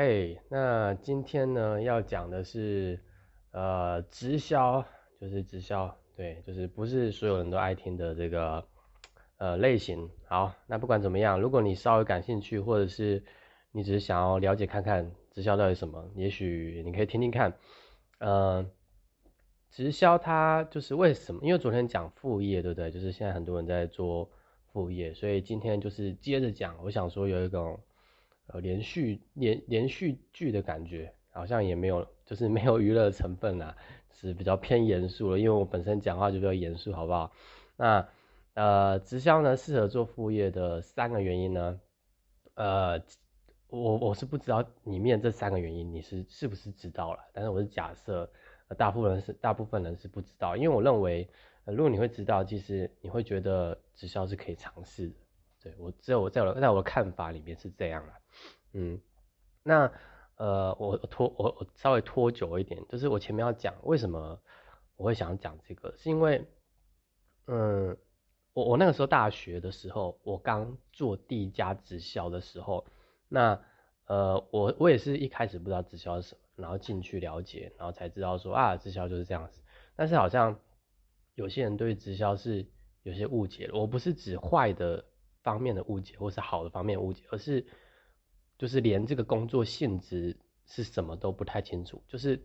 嘿，那今天呢要讲的是，呃，直销，就是直销，对，就是不是所有人都爱听的这个，呃，类型。好，那不管怎么样，如果你稍微感兴趣，或者是你只是想要了解看看直销到底什么，也许你可以听听看。呃，直销它就是为什么？因为昨天讲副业，对不对？就是现在很多人在做副业，所以今天就是接着讲。我想说有一种。呃，连续连连续剧的感觉，好像也没有，就是没有娱乐成分啊，是比较偏严肃了。因为我本身讲话就比较严肃，好不好？那呃，直销呢适合做副业的三个原因呢，呃，我我是不知道里面这三个原因你是是不是知道了，但是我是假设大部分人是大部分人是不知道，因为我认为如果你会知道，其实你会觉得直销是可以尝试的。对我只有我在我在我的看法里面是这样了。嗯，那呃，我拖我我稍微拖久一点，就是我前面要讲为什么我会想讲这个，是因为，嗯，我我那个时候大学的时候，我刚做第一家直销的时候，那呃，我我也是一开始不知道直销是什么，然后进去了解，然后才知道说啊，直销就是这样子。但是好像有些人对直销是有些误解，我不是指坏的方面的误解，或是好的方面误解，而是。就是连这个工作性质是什么都不太清楚，就是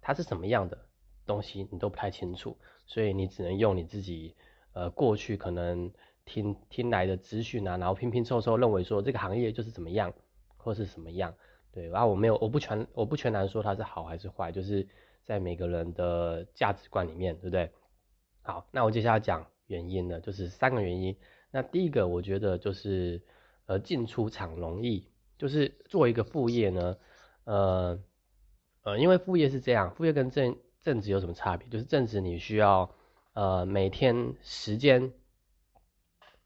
它是什么样的东西你都不太清楚，所以你只能用你自己呃过去可能听听来的资讯啊，然后拼拼凑凑认为说这个行业就是怎么样或是什么样，对，然后我没有我不全我不全然说它是好还是坏，就是在每个人的价值观里面，对不对？好，那我接下来讲原因呢，就是三个原因。那第一个我觉得就是呃进出场容易。就是做一个副业呢，呃呃，因为副业是这样，副业跟正正职有什么差别？就是正职你需要呃每天时间，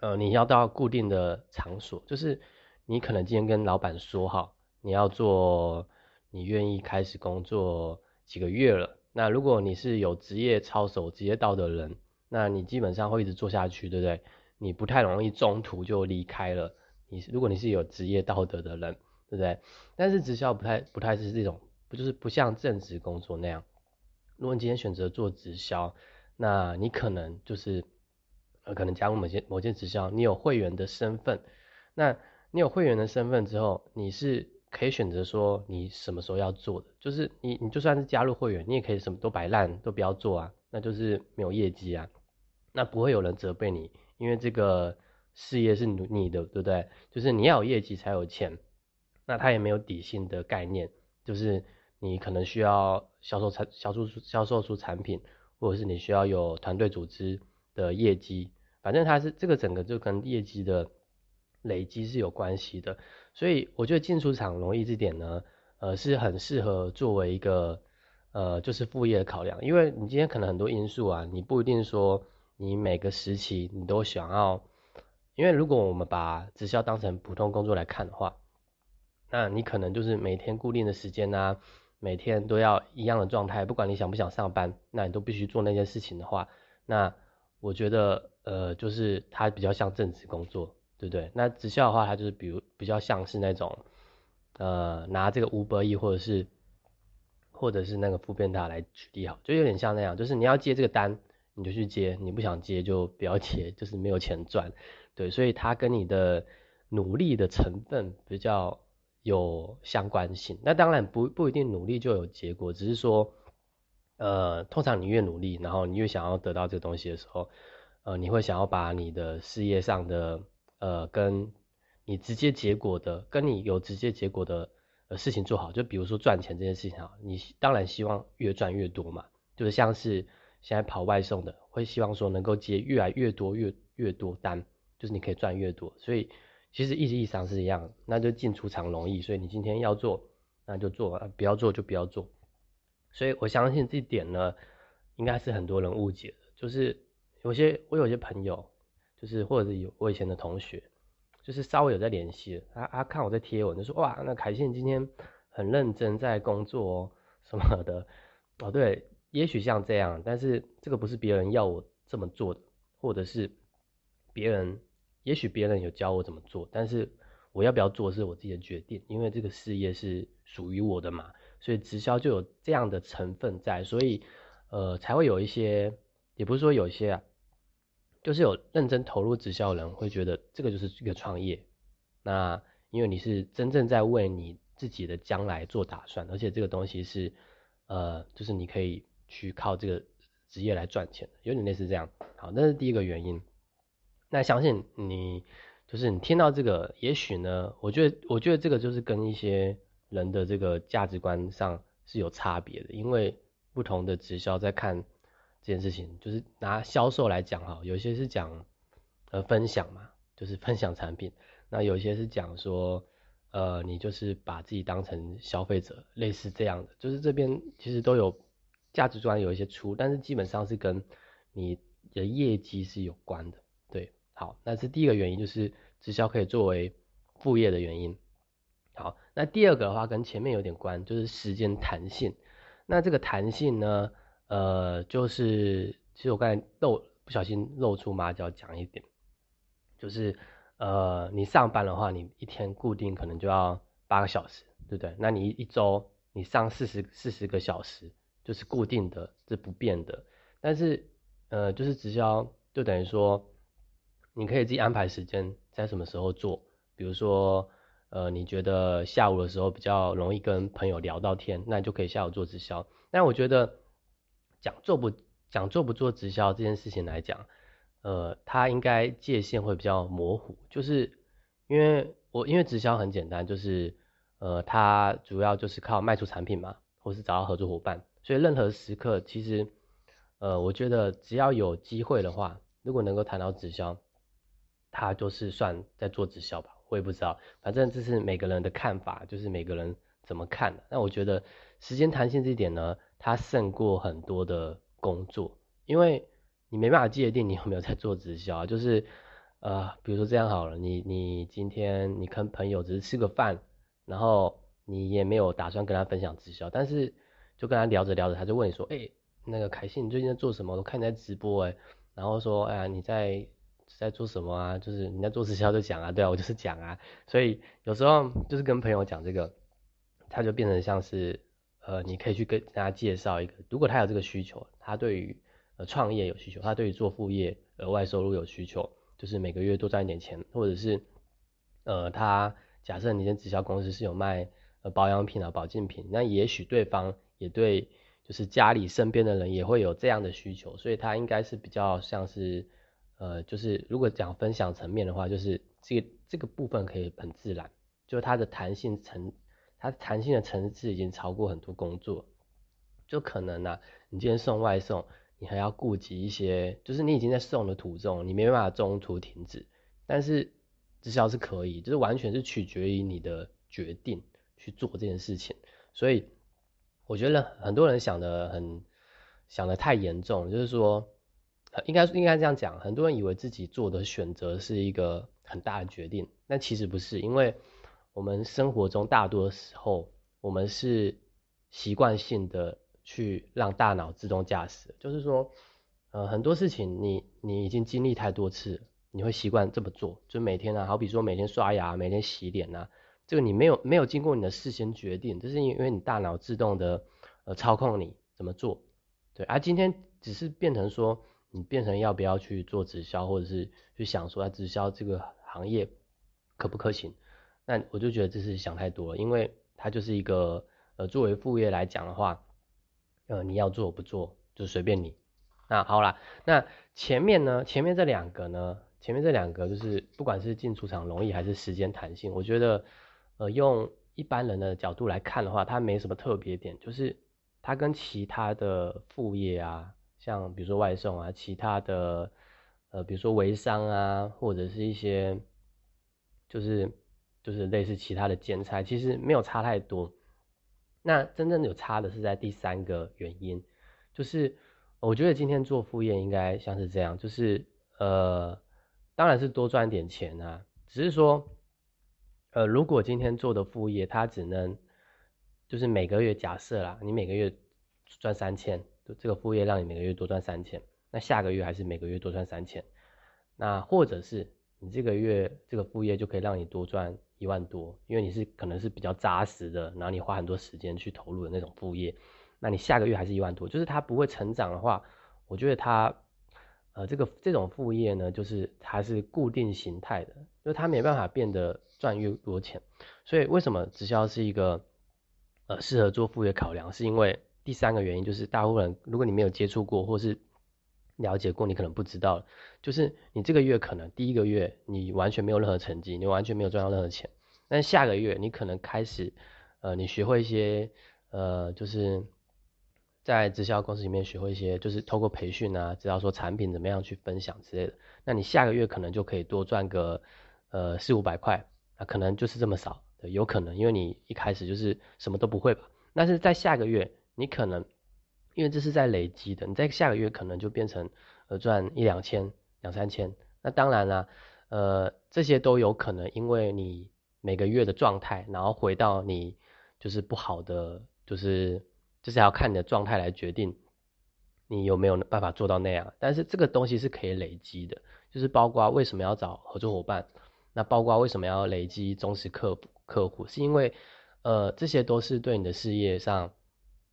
呃你要到固定的场所，就是你可能今天跟老板说好，你要做，你愿意开始工作几个月了。那如果你是有职业操守、职业道德的人，那你基本上会一直做下去，对不对？你不太容易中途就离开了。你如果你是有职业道德的人，对不对？但是直销不太不太是这种，不就是不像正职工作那样。如果你今天选择做直销，那你可能就是呃可能加入某些某些直销，你有会员的身份。那你有会员的身份之后，你是可以选择说你什么时候要做的，就是你你就算是加入会员，你也可以什么都摆烂都不要做啊，那就是没有业绩啊，那不会有人责备你，因为这个。事业是你的，对不对？就是你要有业绩才有钱，那他也没有底薪的概念，就是你可能需要销售产销售销售出产品，或者是你需要有团队组织的业绩，反正它是这个整个就跟业绩的累积是有关系的，所以我觉得进出场容易这点呢，呃，是很适合作为一个呃就是副业的考量，因为你今天可能很多因素啊，你不一定说你每个时期你都想要。因为如果我们把直销当成普通工作来看的话，那你可能就是每天固定的时间啊，每天都要一样的状态，不管你想不想上班，那你都必须做那件事情的话，那我觉得呃，就是它比较像正职工作，对不对？那直销的话，它就是比如比较像是那种呃拿这个五百亿或者是或者是那个副变大来举例好，就有点像那样，就是你要接这个单，你就去接，你不想接就不要接，就是没有钱赚。对，所以它跟你的努力的成分比较有相关性。那当然不不一定努力就有结果，只是说，呃，通常你越努力，然后你越想要得到这个东西的时候，呃，你会想要把你的事业上的，呃，跟你直接结果的，跟你有直接结果的呃事情做好。就比如说赚钱这件事情啊，你当然希望越赚越多嘛。就是像是现在跑外送的，会希望说能够接越来越多越越多单。就是你可以赚越多，所以其实意义上是一样，那就进出场容易，所以你今天要做，那就做，不要做就不要做。所以我相信这点呢，应该是很多人误解的，就是有些我有些朋友，就是或者是有我以前的同学，就是稍微有在联系，他他看我在贴文，就说哇，那凯信今天很认真在工作哦什么的，哦对，也许像这样，但是这个不是别人要我这么做的，或者是别人。也许别人有教我怎么做，但是我要不要做是我自己的决定，因为这个事业是属于我的嘛，所以直销就有这样的成分在，所以呃才会有一些，也不是说有一些啊，就是有认真投入直销的人会觉得这个就是一个创业，那因为你是真正在为你自己的将来做打算，而且这个东西是呃就是你可以去靠这个职业来赚钱，有点类似这样。好，那是第一个原因。那相信你。就是你听到这个，也许呢，我觉得，我觉得这个就是跟一些人的这个价值观上是有差别的，因为不同的直销在看这件事情，就是拿销售来讲哈，有些是讲呃分享嘛，就是分享产品，那有些是讲说呃你就是把自己当成消费者，类似这样的，就是这边其实都有价值观有一些出，但是基本上是跟你的业绩是有关的。对好，那是第一个原因，就是直销可以作为副业的原因。好，那第二个的话跟前面有点关，就是时间弹性。那这个弹性呢，呃，就是其实我刚才漏不小心露出马脚讲一点，就是呃，你上班的话，你一天固定可能就要八个小时，对不对？那你一周你上四十四十个小时，就是固定的，是不变的。但是呃，就是直销就等于说。你可以自己安排时间，在什么时候做。比如说，呃，你觉得下午的时候比较容易跟朋友聊到天，那你就可以下午做直销。但我觉得讲做不讲做不做直销这件事情来讲，呃，它应该界限会比较模糊。就是因为我因为直销很简单，就是呃，它主要就是靠卖出产品嘛，或是找到合作伙伴。所以任何时刻，其实呃，我觉得只要有机会的话，如果能够谈到直销。他就是算在做直销吧，我也不知道，反正这是每个人的看法，就是每个人怎么看的。那我觉得时间弹性这一点呢，它胜过很多的工作，因为你没办法界定你有没有在做直销。就是呃，比如说这样好了，你你今天你跟朋友只是吃个饭，然后你也没有打算跟他分享直销，但是就跟他聊着聊着，他就问你说，哎，那个凯信你最近在做什么？我看你在直播哎，然后说，哎呀你在。在做什么啊？就是你在做直销就讲啊，对啊，我就是讲啊。所以有时候就是跟朋友讲这个，他就变成像是，呃，你可以去跟大家介绍一个，如果他有这个需求，他对于呃创业有需求，他对于做副业额外收入有需求，就是每个月多赚一点钱，或者是呃他假设你跟直销公司是有卖呃保养品啊、保健品，那也许对方也对，就是家里身边的人也会有这样的需求，所以他应该是比较像是。呃，就是如果讲分享层面的话，就是这个这个部分可以很自然，就它的弹性层，它弹性的层次已经超过很多工作，就可能呢，你今天送外送，你还要顾及一些，就是你已经在送的途中，你没办法中途停止，但是直销是可以，就是完全是取决于你的决定去做这件事情，所以我觉得很多人想的很想的太严重，就是说。应该应该这样讲，很多人以为自己做的选择是一个很大的决定，但其实不是，因为我们生活中大多时候，我们是习惯性的去让大脑自动驾驶，就是说，呃，很多事情你你已经经历太多次，你会习惯这么做，就每天啊，好比说每天刷牙，每天洗脸啊，这个你没有没有经过你的事先决定，这是因为你大脑自动的呃操控你怎么做，对，而今天只是变成说。你变成要不要去做直销，或者是去想说，直销这个行业可不可行？那我就觉得这是想太多了，因为它就是一个呃，作为副业来讲的话，呃，你要做不做就随便你。那好啦，那前面呢，前面这两个呢，前面这两个就是不管是进出场容易还是时间弹性，我觉得呃，用一般人的角度来看的话，它没什么特别点，就是它跟其他的副业啊。像比如说外送啊，其他的呃，比如说微商啊，或者是一些就是就是类似其他的兼差，其实没有差太多。那真正有差的是在第三个原因，就是我觉得今天做副业应该像是这样，就是呃，当然是多赚点钱啊，只是说呃，如果今天做的副业，它只能就是每个月假设啦，你每个月赚三千。这个副业让你每个月多赚三千，那下个月还是每个月多赚三千，那或者是你这个月这个副业就可以让你多赚一万多，因为你是可能是比较扎实的，然后你花很多时间去投入的那种副业，那你下个月还是一万多，就是它不会成长的话，我觉得它，呃，这个这种副业呢，就是它是固定形态的，就是它没办法变得赚越多钱，所以为什么直销是一个呃适合做副业考量，是因为第三个原因就是大部分人如果你没有接触过或是了解过，你可能不知道，就是你这个月可能第一个月你完全没有任何成绩，你完全没有赚到任何钱，但下个月你可能开始，呃，你学会一些，呃，就是在直销公司里面学会一些，就是透过培训啊，知道说产品怎么样去分享之类的，那你下个月可能就可以多赚个，呃，四五百块，那可能就是这么少，有可能，因为你一开始就是什么都不会吧，但是在下个月你可能。因为这是在累积的，你在下个月可能就变成呃赚一两千、两三千。那当然啦，呃这些都有可能，因为你每个月的状态，然后回到你就是不好的，就是就是要看你的状态来决定你有没有办法做到那样。但是这个东西是可以累积的，就是包括为什么要找合作伙伴，那包括为什么要累积忠实客客户，是因为呃这些都是对你的事业上。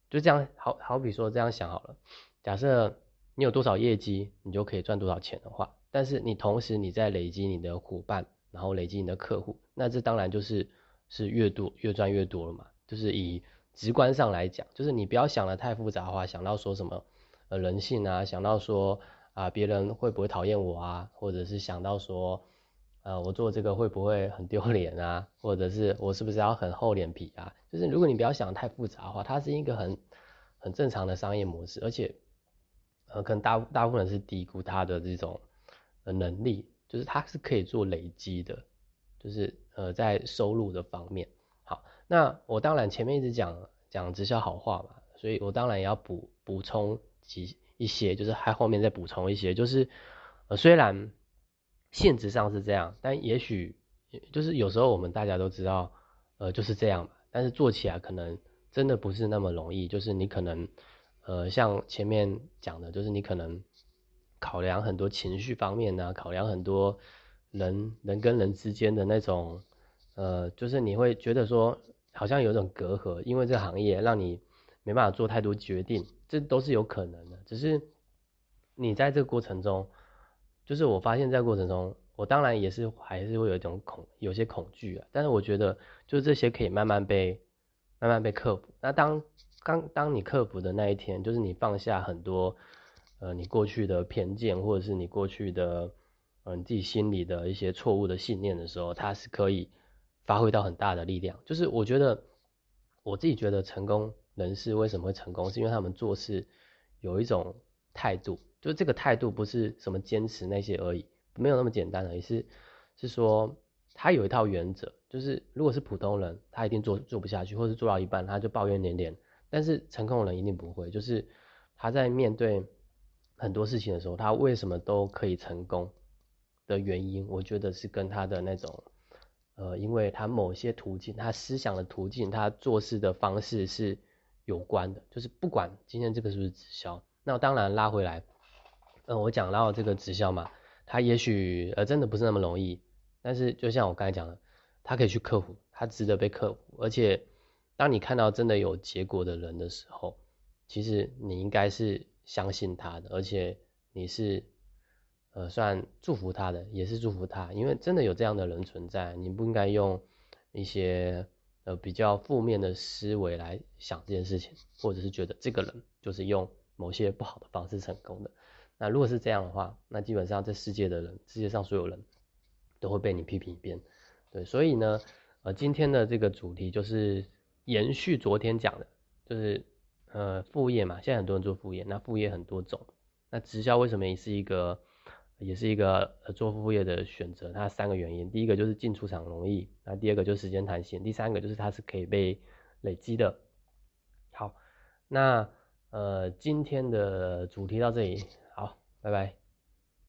就这样，好好比说这样想好了，假设你有多少业绩，你就可以赚多少钱的话，但是你同时你在累积你的伙伴，然后累积你的客户，那这当然就是是越多越赚越多了嘛。就是以直观上来讲，就是你不要想的太复杂化，想到说什么呃人性啊，想到说啊别人会不会讨厌我啊，或者是想到说。呃，我做这个会不会很丢脸啊？或者是我是不是要很厚脸皮啊？就是如果你不要想太复杂的话，它是一个很很正常的商业模式，而且呃，可能大大部分人是低估它的这种呃能力，就是它是可以做累积的，就是呃在收入的方面。好，那我当然前面一直讲讲直销好话嘛，所以我当然也要补补充几一些，就是还后面再补充一些，就是呃虽然。现实上是这样，但也许就是有时候我们大家都知道，呃，就是这样嘛。但是做起来可能真的不是那么容易，就是你可能，呃，像前面讲的，就是你可能考量很多情绪方面呢，考量很多人人跟人之间的那种，呃，就是你会觉得说好像有种隔阂，因为这行业让你没办法做太多决定，这都是有可能的。只是你在这个过程中。就是我发现，在过程中，我当然也是还是会有一种恐，有些恐惧啊。但是我觉得，就是这些可以慢慢被慢慢被克服。那当刚当你克服的那一天，就是你放下很多呃你过去的偏见，或者是你过去的嗯自己心里的一些错误的信念的时候，它是可以发挥到很大的力量。就是我觉得我自己觉得成功人士为什么会成功，是因为他们做事有一种态度。就这个态度不是什么坚持那些而已，没有那么简单而已，是是说他有一套原则，就是如果是普通人，他一定做做不下去，或是做到一半他就抱怨连连。但是成功人一定不会，就是他在面对很多事情的时候，他为什么都可以成功的原因，我觉得是跟他的那种呃，因为他某些途径，他思想的途径，他做事的方式是有关的。就是不管今天这个是不是直销，那当然拉回来。嗯，我讲到这个直销嘛，它也许呃真的不是那么容易，但是就像我刚才讲的，它可以去克服，它值得被克服。而且当你看到真的有结果的人的时候，其实你应该是相信他的，而且你是呃算祝福他的，也是祝福他，因为真的有这样的人存在，你不应该用一些呃比较负面的思维来想这件事情，或者是觉得这个人就是用某些不好的方式成功的。那如果是这样的话，那基本上这世界的人，世界上所有人都会被你批评一遍，对，所以呢，呃，今天的这个主题就是延续昨天讲的，就是呃副业嘛，现在很多人做副业，那副业很多种，那直销为什么也是一个，也是一个呃做副业的选择？它三个原因，第一个就是进出场容易，那第二个就是时间弹性，第三个就是它是可以被累积的。好，那呃今天的主题到这里。拜拜。